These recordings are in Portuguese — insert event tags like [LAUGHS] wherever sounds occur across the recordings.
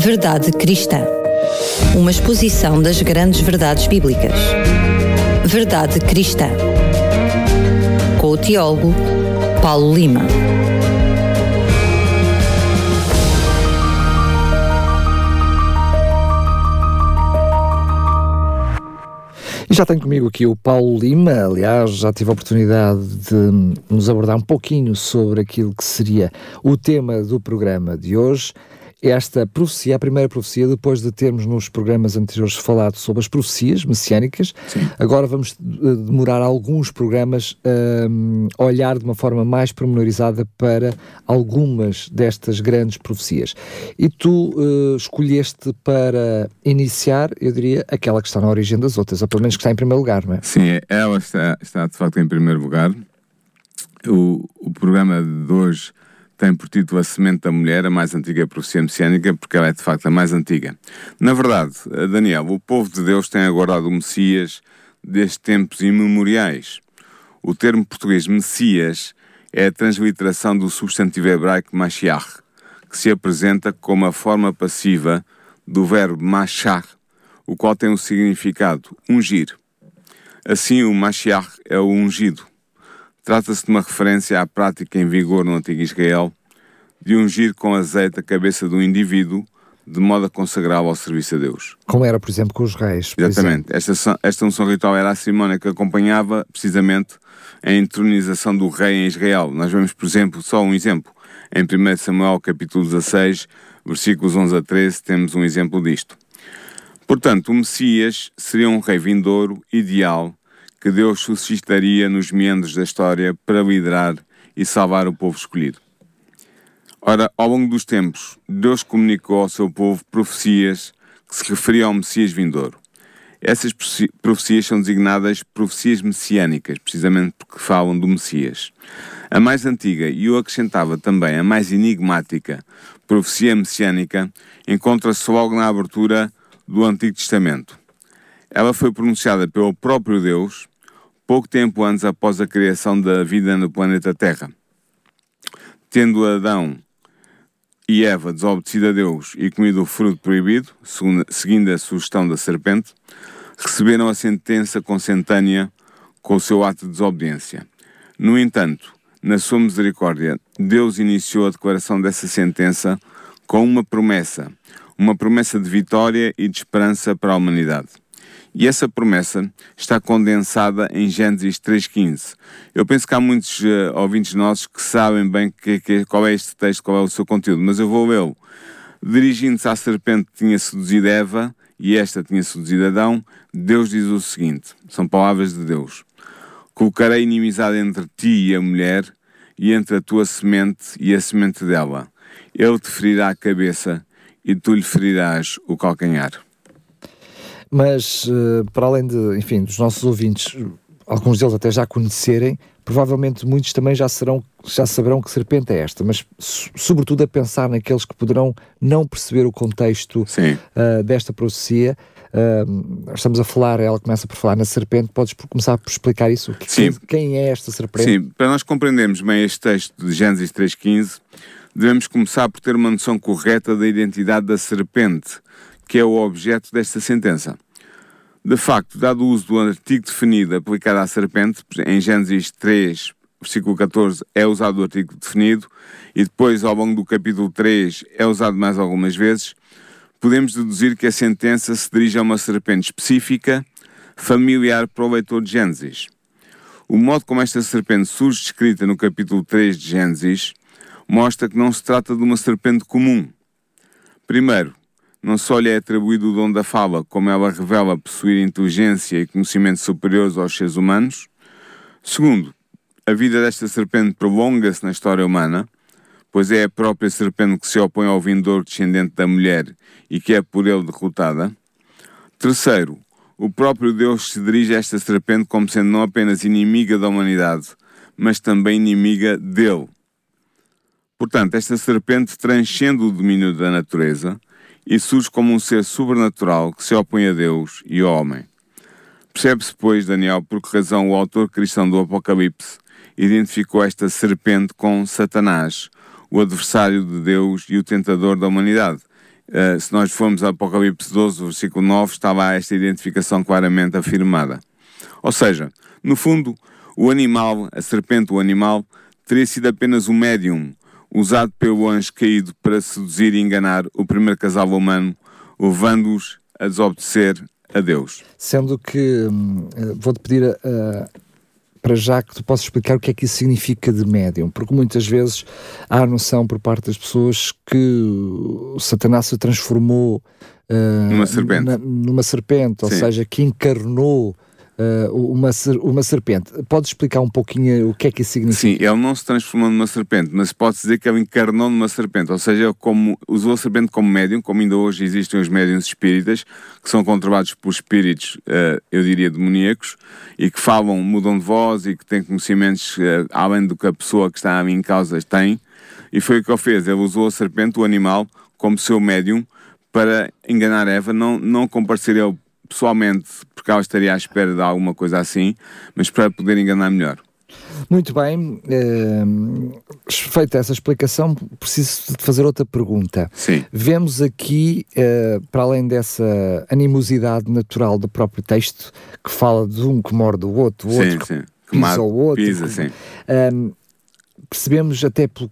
Verdade Cristã. Uma exposição das grandes verdades bíblicas. Verdade Cristã. Com o teólogo Paulo Lima. E já tenho comigo aqui o Paulo Lima, aliás, já tive a oportunidade de nos abordar um pouquinho sobre aquilo que seria o tema do programa de hoje esta profecia, a primeira profecia, depois de termos nos programas anteriores falado sobre as profecias messiânicas, Sim. agora vamos eh, demorar alguns programas ehm, a olhar de uma forma mais pormenorizada para algumas destas grandes profecias. E tu uh, escolheste para iniciar, eu diria, aquela que está na origem das outras, ou pelo menos que está em primeiro lugar, não é? Sim, ela está, está de facto em primeiro lugar. O, o programa de hoje tem por título A Semente da Mulher, a mais antiga profecia messiânica, porque ela é de facto a mais antiga. Na verdade, eh, Daniel, o povo de Deus tem aguardado o Messias desde tempos imemoriais. O termo português Messias é a transliteração do substantivo hebraico Mashiach, que se apresenta como a forma passiva do verbo machar, o qual tem o significado ungir. Assim, o Mashiach é o ungido. Trata-se de uma referência à prática em vigor no antigo Israel de ungir com azeite a cabeça do indivíduo de modo a consagrá-lo ao serviço a Deus. Como era, por exemplo, com os reis. Exatamente. Esta, esta unção ritual era a cerimónia que acompanhava precisamente a entronização do rei em Israel. Nós vemos, por exemplo, só um exemplo. Em 1 Samuel capítulo 16, versículos 11 a 13, temos um exemplo disto. Portanto, o Messias seria um rei vindouro, ideal, que Deus suscitaria nos meandros da história para liderar e salvar o povo escolhido. Ora, ao longo dos tempos, Deus comunicou ao seu povo profecias que se referiam ao Messias vindouro. Essas profecias são designadas profecias messiânicas, precisamente porque falam do Messias. A mais antiga, e eu acrescentava também a mais enigmática, profecia messiânica, encontra-se logo na abertura do Antigo Testamento. Ela foi pronunciada pelo próprio Deus pouco tempo antes após a criação da vida no planeta Terra. Tendo Adão e Eva desobedecido a Deus e comido o fruto proibido, seguindo a sugestão da serpente, receberam a sentença consentânea com o seu ato de desobediência. No entanto, na sua misericórdia, Deus iniciou a declaração dessa sentença com uma promessa, uma promessa de vitória e de esperança para a humanidade. E essa promessa está condensada em Gênesis 3.15. Eu penso que há muitos uh, ouvintes nossos que sabem bem que, que, qual é este texto, qual é o seu conteúdo, mas eu vou lê-lo. Dirigindo-se à serpente que tinha seduzido Eva, e esta tinha seduzido Adão, Deus diz o seguinte, são palavras de Deus. Colocarei inimizade entre ti e a mulher, e entre a tua semente e a semente dela. Ele te ferirá a cabeça, e tu lhe ferirás o calcanhar. Mas, uh, para além de, enfim, dos nossos ouvintes, alguns deles até já conhecerem, provavelmente muitos também já, serão, já saberão que serpente é esta, mas sobretudo a pensar naqueles que poderão não perceber o contexto uh, desta profecia. Uh, estamos a falar, ela começa por falar na serpente, podes começar por explicar isso? Sim. Quem, quem é esta serpente? Sim, para nós compreendermos bem este texto de Gênesis 3.15, devemos começar por ter uma noção correta da identidade da serpente, que é o objeto desta sentença. De facto, dado o uso do artigo definido aplicado à serpente, em Gênesis 3, versículo 14, é usado o artigo definido, e depois, ao longo do capítulo 3, é usado mais algumas vezes, podemos deduzir que a sentença se dirige a uma serpente específica, familiar para o leitor de Gênesis. O modo como esta serpente surge descrita no capítulo 3 de Gênesis mostra que não se trata de uma serpente comum. Primeiro, não só lhe é atribuído o dom da fala, como ela revela possuir inteligência e conhecimento superiores aos seres humanos. Segundo, a vida desta serpente prolonga-se na história humana, pois é a própria serpente que se opõe ao vindouro descendente da mulher e que é por ele derrotada. Terceiro, o próprio Deus se dirige a esta serpente como sendo não apenas inimiga da humanidade, mas também inimiga dele. Portanto, esta serpente transcende o domínio da natureza e surge como um ser sobrenatural que se opõe a Deus e ao homem. Percebe-se, pois, Daniel, por que razão o autor cristão do Apocalipse identificou esta serpente com Satanás, o adversário de Deus e o tentador da humanidade. Uh, se nós formos ao Apocalipse 12, versículo 9, estava esta identificação claramente afirmada. Ou seja, no fundo, o animal, a serpente, o animal, teria sido apenas um médium usado pelo anjo caído para seduzir e enganar o primeiro casal humano, levando-os a desobedecer a Deus. Sendo que hum, vou-te pedir uh, para já que tu possas explicar o que é que isso significa de médium, porque muitas vezes há a noção por parte das pessoas que o Satanás se transformou uh, numa serpente, na, numa serpente ou seja, que encarnou uma, uma serpente. Podes explicar um pouquinho o que é que isso significa? Sim, ele não se transformou numa serpente, mas pode-se dizer que ele encarnou numa serpente, ou seja, como, usou a serpente como médium, como ainda hoje existem os médiums espíritas, que são controlados por espíritos, uh, eu diria, demoníacos, e que falam, mudam de voz e que têm conhecimentos uh, além do que a pessoa que está em causa tem. E foi o que ele fez, ele usou a serpente, o animal, como seu médium, para enganar Eva, não, não comparecer ele pessoalmente, porque ela estaria à espera de alguma coisa assim, mas para poder enganar melhor. Muito bem, eh, feita essa explicação, preciso de fazer outra pergunta. Sim. Vemos aqui, eh, para além dessa animosidade natural do próprio texto, que fala de um que morde o outro, o outro sim, que pisa o outro. Pisa, que, sim. Eh, percebemos até pelo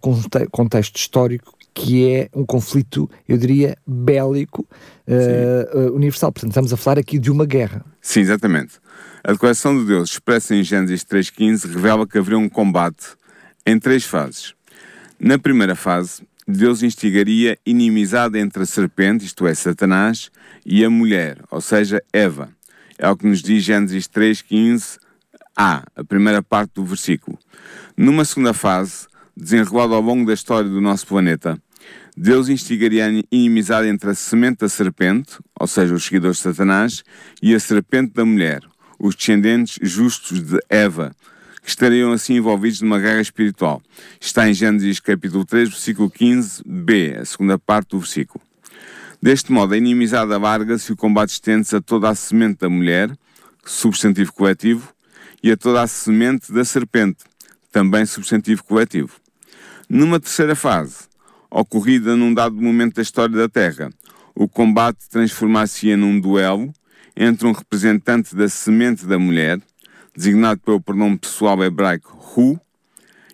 contexto histórico que é um conflito, eu diria, bélico uh, universal. Portanto, estamos a falar aqui de uma guerra. Sim, exatamente. A declaração de Deus, expressa em Gênesis 3.15, revela que haveria um combate em três fases. Na primeira fase, Deus instigaria inimizade entre a serpente, isto é, Satanás, e a mulher, ou seja, Eva. É o que nos diz Gênesis 3.15a, a primeira parte do versículo. Numa segunda fase, desenrolada ao longo da história do nosso planeta, Deus instigaria a inimizade entre a semente da serpente, ou seja, os seguidores de Satanás, e a serpente da mulher, os descendentes justos de Eva, que estariam assim envolvidos numa guerra espiritual. Está em Gênesis capítulo 3, versículo 15b, a segunda parte do versículo. Deste modo, a inimizade alarga-se e o combate estende-se a toda a semente da mulher, substantivo coletivo, e a toda a semente da serpente, também substantivo coletivo. Numa terceira fase, ocorrida num dado momento da história da Terra. O combate transformar-se-ia num duelo entre um representante da semente da mulher, designado pelo pronome pessoal hebraico Hu,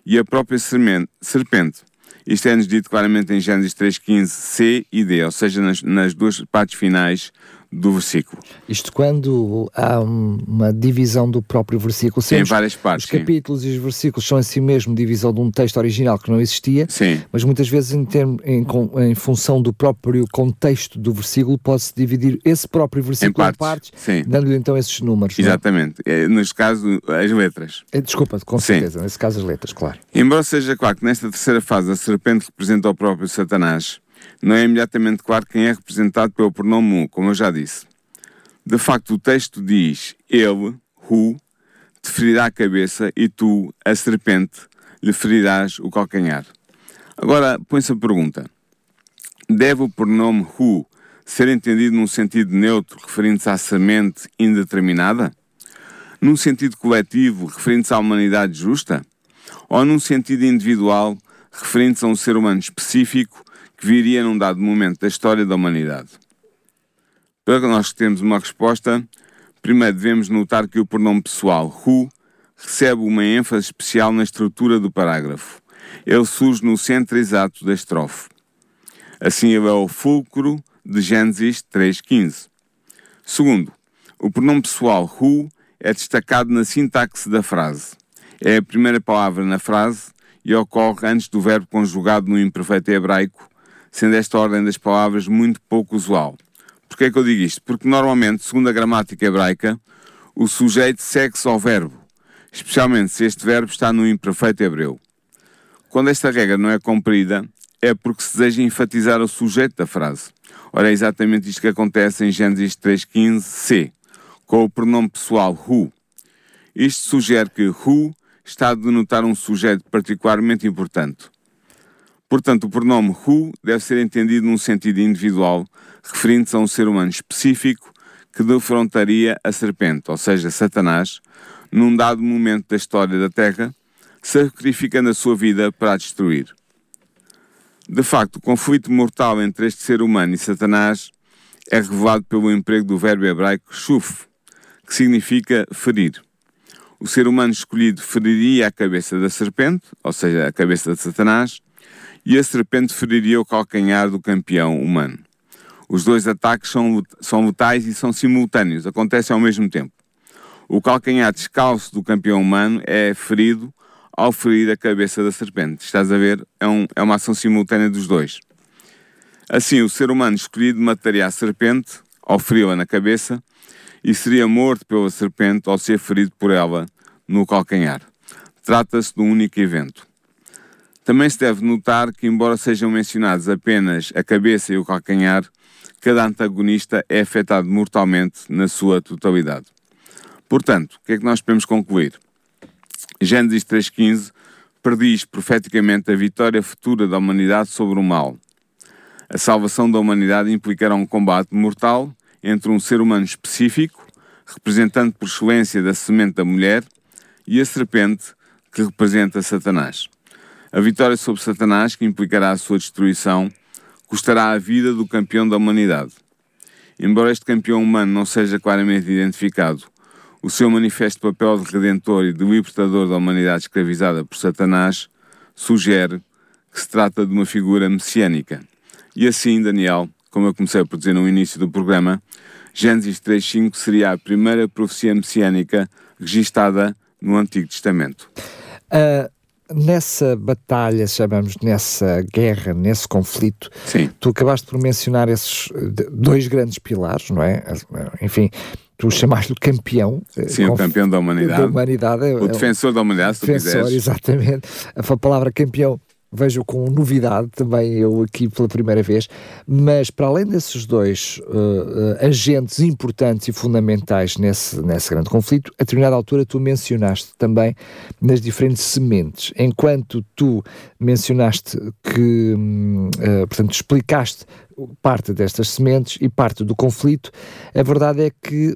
e a própria serpente. Isto é-nos dito claramente em Gênesis 3.15 C e D, ou seja, nas, nas duas partes finais do versículo. Isto quando há uma divisão do próprio versículo. Sim, em várias partes. Os capítulos sim. e os versículos são assim mesmo divisão de um texto original que não existia, sim. mas muitas vezes em, termo, em, em função do próprio contexto do versículo pode-se dividir esse próprio versículo em partes, em partes dando-lhe então esses números. É? Exatamente. É? Neste caso, as letras. É, desculpa, com certeza. Nesse caso, as letras, claro. Embora seja claro que nesta terceira fase a serpente representa o próprio Satanás, não é imediatamente claro quem é representado pelo pronome mu, como eu já disse. De facto, o texto diz: Ele, Hu, te ferirá a cabeça e tu, a serpente, lhe ferirás o calcanhar. Agora, põe-se a pergunta: deve o pronome Hu ser entendido num sentido neutro, referindo-se à semente indeterminada? Num sentido coletivo, referindo-se à humanidade justa? Ou num sentido individual, referindo-se a um ser humano específico que viria num dado momento da história da humanidade? Para nós termos uma resposta, primeiro devemos notar que o pronome pessoal who recebe uma ênfase especial na estrutura do parágrafo. Ele surge no centro exato da estrofe. Assim, ele é o fulcro de Gênesis 3.15. Segundo, o pronome pessoal who é destacado na sintaxe da frase. É a primeira palavra na frase e ocorre antes do verbo conjugado no imperfeito hebraico, sendo esta ordem das palavras muito pouco usual. Porquê é que eu digo isto? Porque normalmente, segundo a gramática hebraica, o sujeito segue-se ao verbo, especialmente se este verbo está no imperfeito hebreu. Quando esta regra não é cumprida, é porque se deseja enfatizar o sujeito da frase. Ora, é exatamente isto que acontece em Gênesis 3.15c, com o pronome pessoal who. Isto sugere que who está a denotar um sujeito particularmente importante. Portanto, o pronome who deve ser entendido num sentido individual, referindo-se a um ser humano específico que defrontaria a serpente, ou seja, Satanás, num dado momento da história da Terra, sacrificando a sua vida para a destruir. De facto, o conflito mortal entre este ser humano e Satanás é revelado pelo emprego do verbo hebraico shuf, que significa ferir. O ser humano escolhido feriria a cabeça da serpente, ou seja, a cabeça de Satanás, e a serpente feriria o calcanhar do campeão humano. Os dois ataques são, são letais e são simultâneos, acontecem ao mesmo tempo. O calcanhar descalço do campeão humano é ferido ao ferir a cabeça da serpente. Estás a ver? É, um, é uma ação simultânea dos dois. Assim, o ser humano escolhido mataria a serpente ao feri-la na cabeça e seria morto pela serpente ao ser ferido por ela no calcanhar. Trata-se de um único evento. Também se deve notar que, embora sejam mencionados apenas a cabeça e o calcanhar, cada antagonista é afetado mortalmente na sua totalidade. Portanto, o que é que nós podemos concluir? Gênesis 3.15 prediz profeticamente a vitória futura da humanidade sobre o mal. A salvação da humanidade implicará um combate mortal entre um ser humano específico, representante por excelência da semente da mulher, e a serpente, que representa Satanás. A vitória sobre Satanás, que implicará a sua destruição, custará a vida do campeão da humanidade. Embora este campeão humano não seja claramente identificado, o seu manifesto papel de redentor e de libertador da humanidade escravizada por Satanás sugere que se trata de uma figura messiânica. E assim, Daniel, como eu comecei por dizer no início do programa, Gênesis 3.5 seria a primeira profecia messiânica registada no Antigo Testamento. Uh, nessa batalha, chamamos nessa guerra, nesse conflito, Sim. tu acabaste por mencionar esses dois grandes pilares, não é? Enfim, tu chamaste o campeão. Eh, Sim, o campeão da humanidade. Da humanidade é o defensor da humanidade, se defensor, tu quiseres. exatamente. A palavra campeão vejo com novidade também eu aqui pela primeira vez, mas para além desses dois uh, uh, agentes importantes e fundamentais nesse, nesse grande conflito, a determinada altura tu mencionaste também nas diferentes sementes, enquanto tu mencionaste que, uh, portanto, explicaste parte destas sementes e parte do conflito, a verdade é que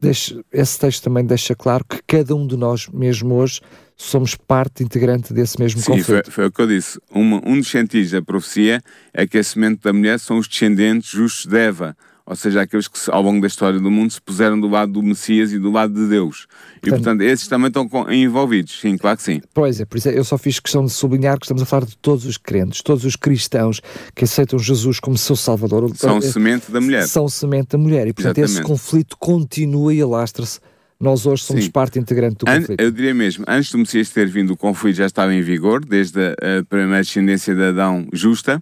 deixa, esse texto também deixa claro que cada um de nós, mesmo hoje, somos parte integrante desse mesmo Sim, conflito. Foi, foi o que eu disse. Uma, um dos sentidos da profecia é que a semente da mulher são os descendentes justos de Eva, ou seja, aqueles que ao longo da história do mundo se puseram do lado do Messias e do lado de Deus. Portanto, e portanto, esses também estão envolvidos, sim, claro que sim. Pois é, por isso é, eu só fiz questão de sublinhar que estamos a falar de todos os crentes, todos os cristãos que aceitam Jesus como seu Salvador. São é, semente da mulher. São semente da mulher. E portanto Exatamente. esse conflito continua e alastra-se nós hoje somos Sim. parte integrante do conflito. eu diria mesmo, antes do Messias ter vindo, o conflito já estava em vigor, desde a, a primeira descendência de Adão justa,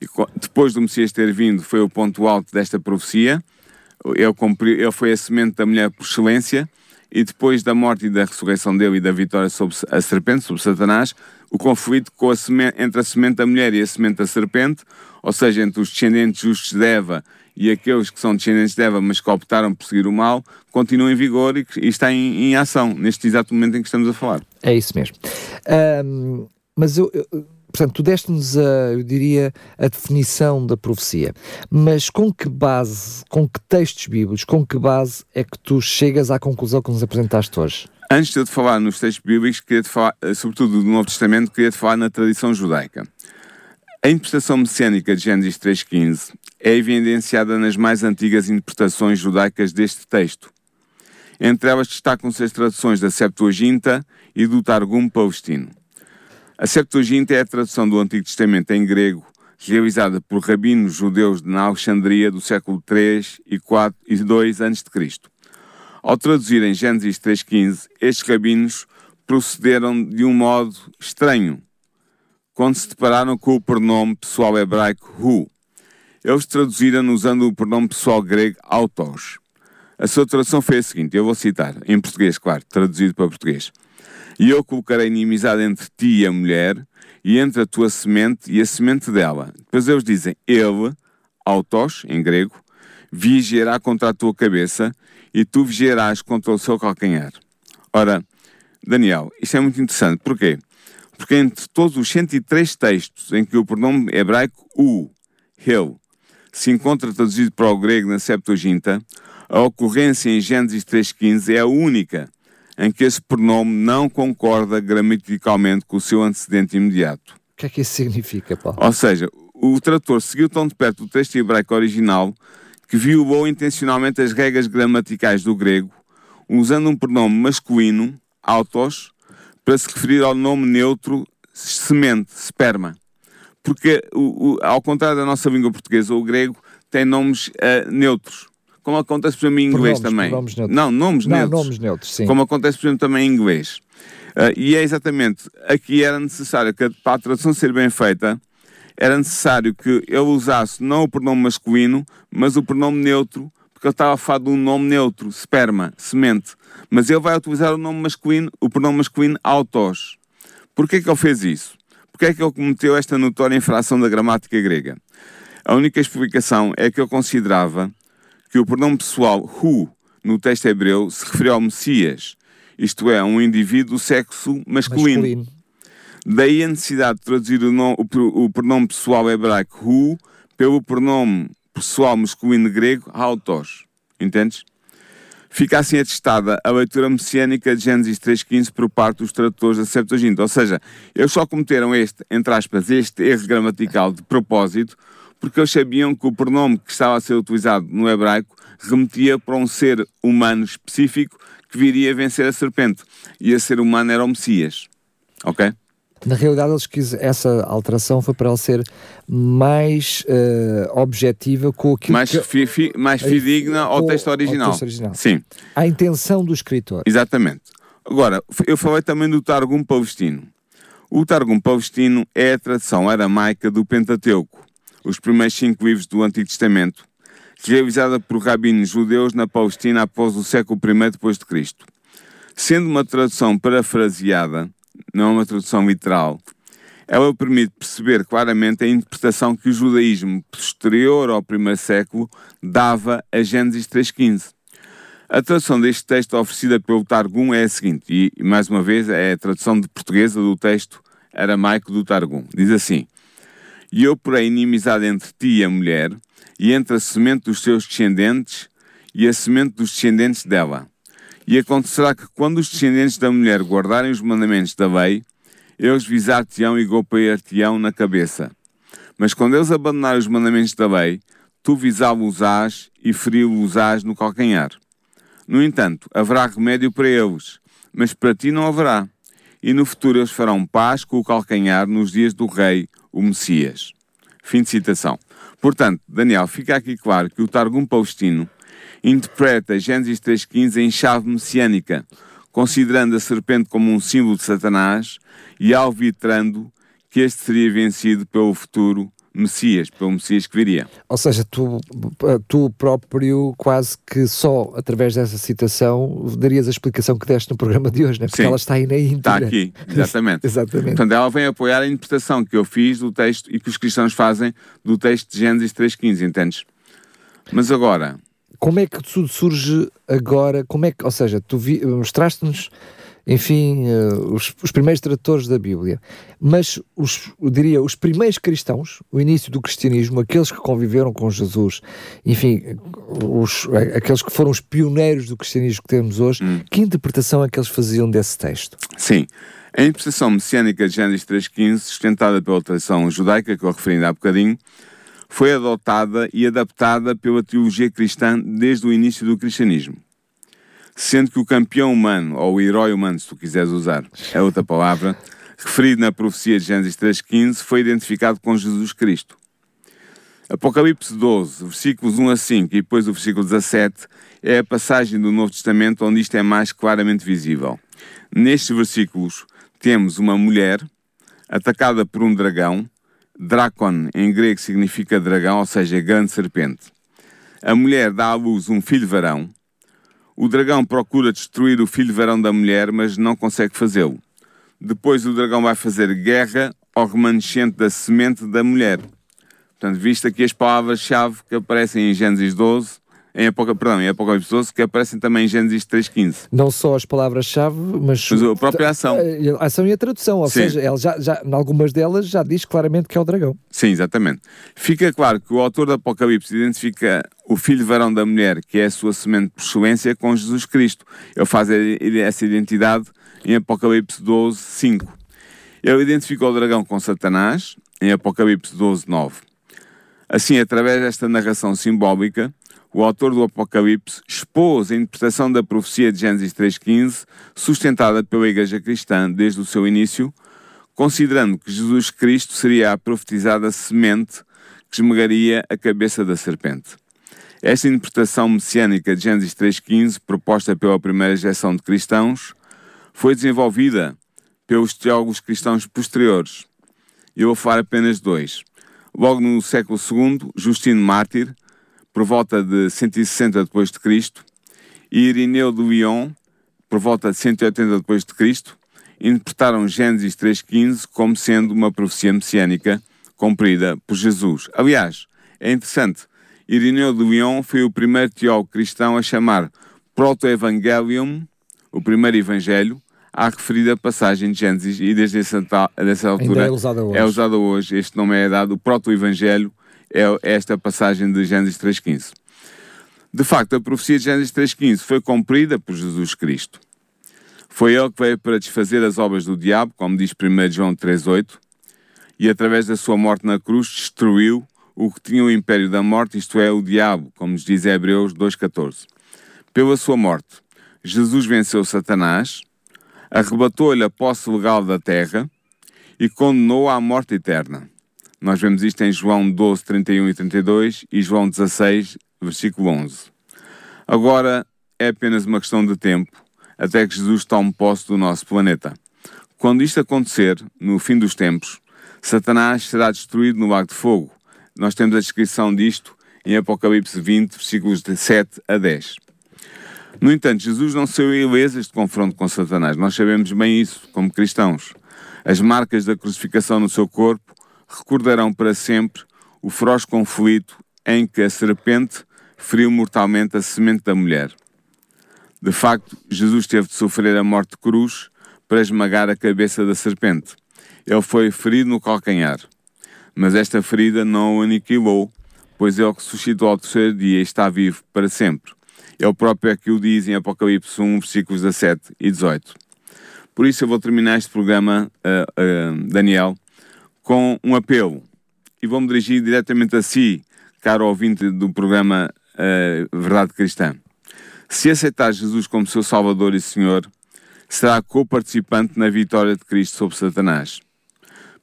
e depois do Messias ter vindo, foi o ponto alto desta profecia. Ele, cumpriu, ele foi a semente da mulher por excelência, e depois da morte e da ressurreição dele e da vitória sobre a serpente, sobre Satanás, o conflito a semente, entre a semente da mulher e a semente da serpente, ou seja, entre os descendentes justos de Eva e aqueles que são descendentes de Eva, mas que optaram por seguir o mal, continua em vigor e, e está em, em, ação, neste exato momento em que estamos a falar. É isso mesmo. Um, mas eu, eu, portanto, tu deste-nos, a, eu diria, a definição da profecia, mas com que base, com que textos bíblicos, com que base é que tu chegas à conclusão que nos apresentaste hoje? Antes de eu te falar nos textos bíblicos, queria-te falar, eh, sobretudo do Novo Testamento, queria-te falar na tradição judaica. A interpretação messiânica de Gênesis 3.15 é evidenciada nas mais antigas interpretações judaicas deste texto. Entre elas destacam-se as traduções da Septuaginta e do Targum palestino. A Septuaginta é a tradução do Antigo Testamento em grego, realizada por rabinos judeus de Alexandria do século 3 e 4 e 2 a.C. Ao traduzirem Gênesis 3.15, estes rabinos procederam de um modo estranho, quando se depararam com o pronome pessoal hebraico hu. Eles traduziram usando o pronome pessoal grego autos. A sua tradução foi a seguinte, eu vou citar, em português, claro, traduzido para português. E eu colocarei inimizade entre ti e a mulher, e entre a tua semente e a semente dela. Depois eles dizem, ele, autos, em grego, vigiará contra a tua cabeça, e tu vigiarás contra o seu calcanhar. Ora, Daniel, isto é muito interessante. Porquê? Porque entre todos os 103 textos em que o pronome hebraico u, ele, se encontra traduzido para o grego na Septuaginta, a ocorrência em Gênesis 3.15 é a única em que esse pronome não concorda gramaticalmente com o seu antecedente imediato, que é que isso significa, Paulo? Ou seja, o tradutor seguiu tão de perto o texto hebraico original que violou intencionalmente as regras gramaticais do grego, usando um pronome masculino, autos, para se referir ao nome neutro semente, sperma. Porque, o, o, ao contrário da nossa língua portuguesa, o grego tem nomes uh, neutros. Como acontece, por exemplo, em inglês também. Nomes neutros. Não, nomes Não, neutros. nomes neutros, sim. Como acontece, por exemplo, também em inglês. Uh, e é exatamente, aqui era necessário que para a tradução ser bem feita, era necessário que ele usasse não o pronome masculino, mas o pronome neutro, porque ele estava a falar de um nome neutro, sperma, semente. Mas ele vai utilizar o nome masculino, o pronome masculino autos. Porquê que ele fez isso? Porquê é que ele cometeu esta notória infração da gramática grega? A única explicação é que ele considerava que o pronome pessoal who no texto hebreu se referia ao Messias, isto é, a um indivíduo do sexo masculino. Masculino. Daí a necessidade de traduzir o, nome, o, o pronome pessoal hebraico who pelo pronome pessoal masculino grego autos. Entendes? Fica assim atestada a leitura messiânica de Gênesis 3.15 por parte dos tradutores da Septuaginta. Ou seja, eles só cometeram este, entre aspas, este erro gramatical de propósito porque eles sabiam que o pronome que estava a ser utilizado no hebraico remetia para um ser humano específico que viria a vencer a serpente. E esse ser humano era o Messias. Ok? Na realidade, eles quis, essa alteração foi para ele ser mais eh, objetiva com aquilo mais, que, fi, fi, mais fidedigna ao ao original. texto original. Sim, a intenção do escritor. exatamente. Agora, eu falei também do Targum Palestino. O Targum Palestino é a tradução aramaica do Pentateuco, os primeiros cinco livros do Antigo Testamento, realizada por rabinos judeus na Palestina após o século I Cristo. Sendo uma tradução parafraseada, não é uma tradução literal, ela permite perceber claramente a interpretação que o judaísmo posterior ao primeiro século dava a Gênesis 3.15. A tradução deste texto oferecida pelo Targum é a seguinte, e mais uma vez é a tradução de portuguesa do texto aramaico do Targum. Diz assim: E eu porei inimizade entre ti e a mulher, e entre a semente dos seus descendentes e a semente dos descendentes dela. E acontecerá que quando os descendentes da mulher guardarem os mandamentos da lei, eles visar-te-ão e golpear-te-ão na cabeça. Mas quando eles abandonarem os mandamentos da lei, tu visá-los-ás e feri-los-ás no calcanhar. No entanto, haverá remédio para eles, mas para ti não haverá. E no futuro eles farão paz com o calcanhar nos dias do rei, o Messias. Fim de citação. Portanto, Daniel, fica aqui claro que o Targum Palestino interpreta Gênesis 3.15 em chave messiânica, considerando a serpente como um símbolo de Satanás e alvitrando que este seria vencido pelo futuro Messias, pelo Messias que viria. Ou seja, tu, tu próprio quase que só através dessa citação darias a explicação que deste no programa de hoje, né? porque Sim. ela está aí na íntegra. Está aqui, exatamente. [LAUGHS] Exatamente. Portanto, ela vem apoiar a interpretação que eu fiz do texto e que os cristãos fazem do texto de Gênesis 3.15, entendes? Mas agora, Como é que tudo surge agora? Como é que, ou seja, tu mostraste-nos, enfim, eh, os, os primeiros tradutores da Bíblia, mas os, eu diria, os primeiros cristãos, o início do cristianismo, aqueles que conviveram com Jesus, enfim, os, aqueles que foram os pioneiros do cristianismo que temos hoje, que interpretação é que eles faziam desse texto? sim, a interpretação messiânica de Gênesis 3.15, sustentada pela tradição judaica, que eu referi ainda há bocadinho, foi adotada e adaptada pela teologia cristã desde o início do cristianismo. Sendo que o campeão humano, ou o herói humano, se tu quiseres usar, é outra palavra, referido na profecia de Gênesis 3.15, foi identificado com Jesus Cristo. Apocalipse 12, versículos 1 a 5 e depois o versículo 17 é a passagem do Novo Testamento onde isto é mais claramente visível. Nestes versículos temos uma mulher atacada por um dragão, Dracon em grego significa dragão, ou seja, grande serpente. A mulher dá à luz um filho varão. O dragão procura destruir o filho varão da mulher, mas não consegue fazê-lo. Depois o dragão vai fazer guerra ao remanescente da semente da mulher. Portanto, visto aqui as palavras-chave que aparecem em Gênesis 12, em, Apoca, perdão, em Apocalipse 12, que aparecem também em Gênesis 3.15. Não só as palavras-chave, mas, Mas a própria ação. a ação e a tradução, ou Sim. seja, ela já, já, em algumas delas já diz claramente que é o dragão. Sim, exatamente. Fica claro que o autor do Apocalipse identifica o filho varão da mulher, que é a sua semente por excelência, com Jesus Cristo. Ele faz essa identidade em Apocalipse 12, 5. Ele identifica o dragão com Satanás, em Apocalipse 12, 9. Assim, através desta narração simbólica, o autor do Apocalipse expôs a interpretação da profecia de Gênesis 3.15, sustentada pela Igreja Cristã desde o seu início, considerando que Jesus Cristo seria a profetizada semente que esmagaria a cabeça da serpente. Esta interpretação messiânica de Gênesis 3.15, proposta pela primeira geração de cristãos, foi desenvolvida pelos teólogos cristãos posteriores. Eu vou falar apenas dois. Logo no século II, Justino Mártir, por volta de 160 depois de Cristo, e Irineu de Lyon, por volta de 180 depois de Cristo, interpretaram Gênesis 3:15 como sendo uma profecia messiânica cumprida por Jesus. Aliás, é interessante, Irineu de Lyon foi o primeiro teólogo cristão a chamar Proto-Evangelium, o primeiro evangelho, à referida passagem de Gênesis e desde essa, dessa altura é usada hoje. é usada hoje. Este nome é dado, o Proto-Evangelho é esta passagem de Gênesis 3.15. De facto, a profecia de Gênesis 3.15 foi cumprida por Jesus Cristo. Foi ele que veio para desfazer as obras do diabo, como diz 1 João 3.8, e através da sua morte na cruz destruiu o que tinha o império da morte, isto é, o diabo, como nos diz Hebreus 2.14. Pela sua morte, Jesus venceu Satanás, arrebatou-lhe a posse legal da terra e condenou-a à morte eterna. Nós vemos isto em João 12, 31 e 32 e João 16, versículo 11. Agora é apenas uma questão de tempo até que Jesus tome posse do nosso planeta. Quando isto acontecer, no fim dos tempos, Satanás será destruído no lago de fogo. Nós temos a descrição disto em Apocalipse 20, versículos de 7 a 10. No entanto, Jesus não saiu ileso este confronto com Satanás. Nós sabemos bem isso, como cristãos. As marcas da crucificação no seu corpo recordarão para sempre o feroz conflito em que a serpente feriu mortalmente a semente da mulher. De facto, Jesus teve de sofrer a morte de cruz para esmagar a cabeça da serpente. Ele foi ferido no calcanhar. Mas esta ferida não o aniquilou, pois ele ressuscitou ao terceiro dia e está vivo para sempre. Ele próprio é que o diz em Apocalipse 1, versículos 17 e 18. Por isso eu vou terminar este programa, uh, uh, Daniel, com um apelo. E vou-me dirigir diretamente a si, caro ouvinte do programa uh, Verdade Cristã. Se aceitar Jesus como seu Salvador e Senhor, será co-participante na vitória de Cristo sobre Satanás.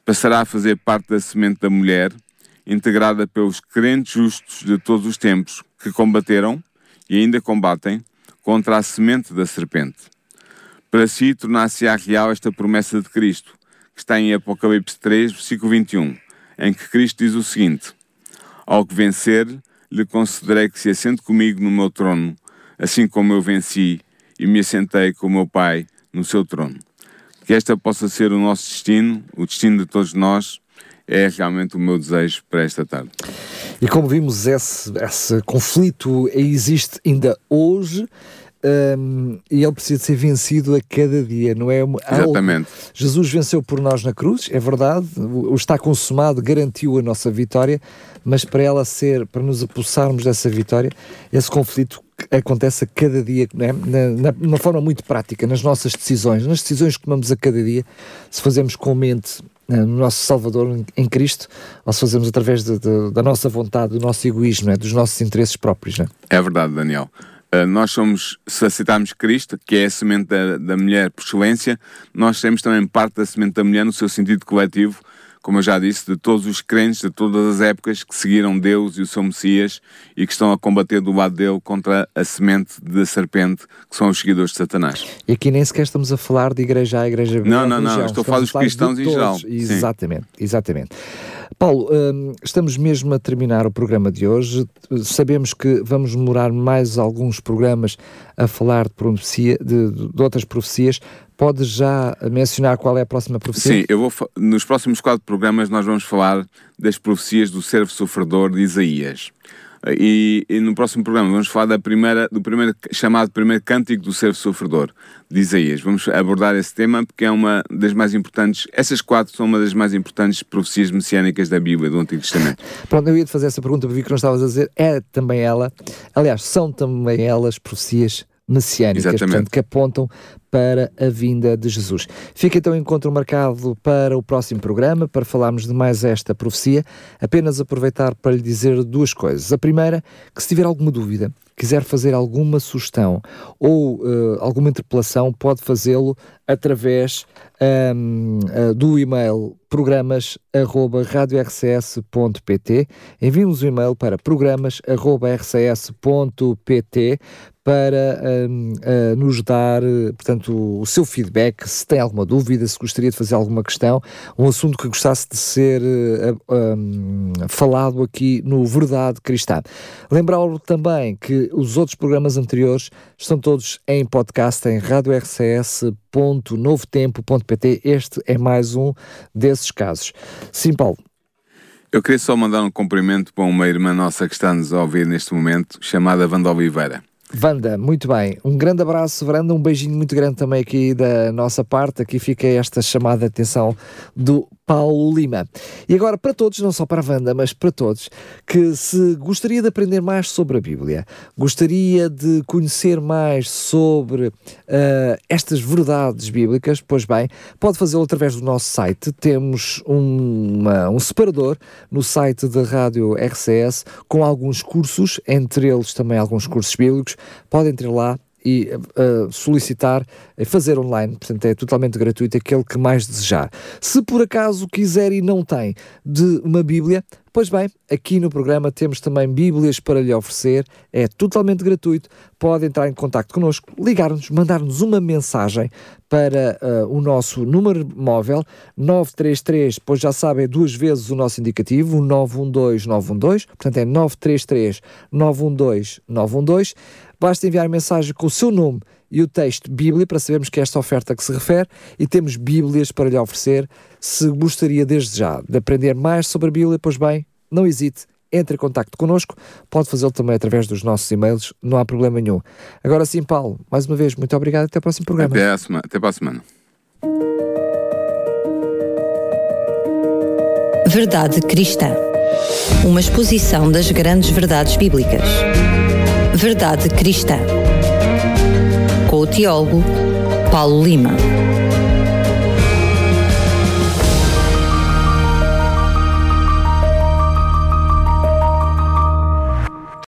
Passará a fazer parte da semente da mulher, integrada pelos crentes justos de todos os tempos que combateram e ainda combatem contra a semente da serpente. Para si, tornar-se-á real esta promessa de Cristo, está em Apocalipse 3, versículo 21, em que Cristo diz o seguinte: Ao que vencer, lhe concederei que se assente comigo no meu trono, assim como eu venci e me assentei com o meu Pai no seu trono. Que esta possa ser o nosso destino, o destino de todos nós, é realmente o meu desejo para esta tarde. E como vimos, esse, esse conflito existe ainda hoje. Um, e ele precisa ser vencido a cada dia, não é? Exatamente. Jesus venceu por nós na cruz, é verdade, o está consumado garantiu a nossa vitória, mas para ela ser, para nos apossarmos dessa vitória, esse conflito acontece a cada dia, né? na, na, na forma muito prática, nas nossas decisões, nas decisões que tomamos a cada dia, se fazemos com mente né, no nosso Salvador em Cristo, ou se fazemos através de, de, da nossa vontade, do nosso egoísmo, né? dos nossos interesses próprios. Né? É verdade, Daniel. Uh, nós somos, se aceitarmos Cristo, que é a semente da, da mulher por excelência, nós seremos também parte da semente da mulher no seu sentido coletivo, como eu já disse, de todos os crentes de todas as épocas que seguiram Deus e o seu Messias e que estão a combater do lado dele contra a semente da serpente, que são os seguidores de Satanás. E aqui nem sequer estamos a falar de igreja a igreja Não, não, não, estou a falar dos cristãos em geral. Exatamente, Sim. exatamente. Paulo, hum, estamos mesmo a terminar o programa de hoje. Sabemos que vamos demorar mais alguns programas a falar de, profecia, de, de outras profecias. Pode já mencionar qual é a próxima profecia? Sim, eu vou nos próximos quatro programas nós vamos falar das profecias do servo sofredor de Isaías. E, e, no próximo programa vamos falar da primeira, do primeiro chamado primeiro cântico do servo sofredor de Isaías. Vamos abordar esse tema porque é uma das mais importantes, essas quatro são uma das mais importantes profecias messiânicas da Bíblia, do Antigo Testamento. Pronto, eu ia te fazer essa pergunta, porque vi que não estavas a dizer, é também ela, aliás, são também elas profecias messiânicas, portanto, que apontam para a vinda de Jesus. Fica então o encontro marcado para o próximo programa, para falarmos de mais esta profecia. Apenas aproveitar para lhe dizer duas coisas. A primeira, que se tiver alguma dúvida, quiser fazer alguma sugestão ou uh, alguma interpelação, pode fazê-lo através um, uh, do e-mail programas.radiorcs.pt. Envie-nos um e-mail para programas.rcs.pt para um, uh, nos dar, portanto, o seu feedback, se tem alguma dúvida, se gostaria de fazer alguma questão, um assunto que gostasse de ser uh, um, falado aqui no Verdade Cristã. Lembrá-lo também que os outros programas anteriores estão todos em podcast em radiorcs.novotempo.pt. Este é mais um desses casos. Sim, Paulo. Eu queria só mandar um cumprimento para uma irmã nossa que está-nos a ouvir neste momento, chamada Wanda Oliveira. Wanda, muito bem. Um grande abraço, Wanda. Um beijinho muito grande também aqui da nossa parte. Aqui fica esta chamada de atenção do Paulo Lima. E agora, para todos, não só para a Wanda, mas para todos, que se gostaria de aprender mais sobre a Bíblia, gostaria de conhecer mais sobre uh, estas verdades bíblicas, pois bem, pode fazê-lo através do nosso site. Temos um, uma, um separador no site da Rádio RCS com alguns cursos, entre eles também alguns cursos bíblicos. Podem entrar lá e uh, solicitar e fazer online, portanto é totalmente gratuito, aquele que mais desejar. Se por acaso quiser e não tem de uma Bíblia, Pois bem, aqui no programa temos também Bíblias para lhe oferecer, é totalmente gratuito. Pode entrar em contato connosco, ligar-nos, mandar-nos uma mensagem para uh, o nosso número móvel 933, pois já sabe, é duas vezes o nosso indicativo, o 912-912, portanto é 933 912 912. Basta enviar mensagem com o seu nome e o texto Bíblia para sabermos que é esta oferta que se refere e temos Bíblias para lhe oferecer se gostaria desde já de aprender mais sobre a Bíblia, pois bem, não hesite, entre em contato connosco, pode fazê-lo também através dos nossos e-mails, não há problema nenhum. Agora sim, Paulo, mais uma vez, muito obrigado até ao próximo programa. Até, a semana, até para a semana. Verdade Cristã. Uma exposição das grandes verdades bíblicas. Verdade Cristã. Com o teólogo Paulo Lima.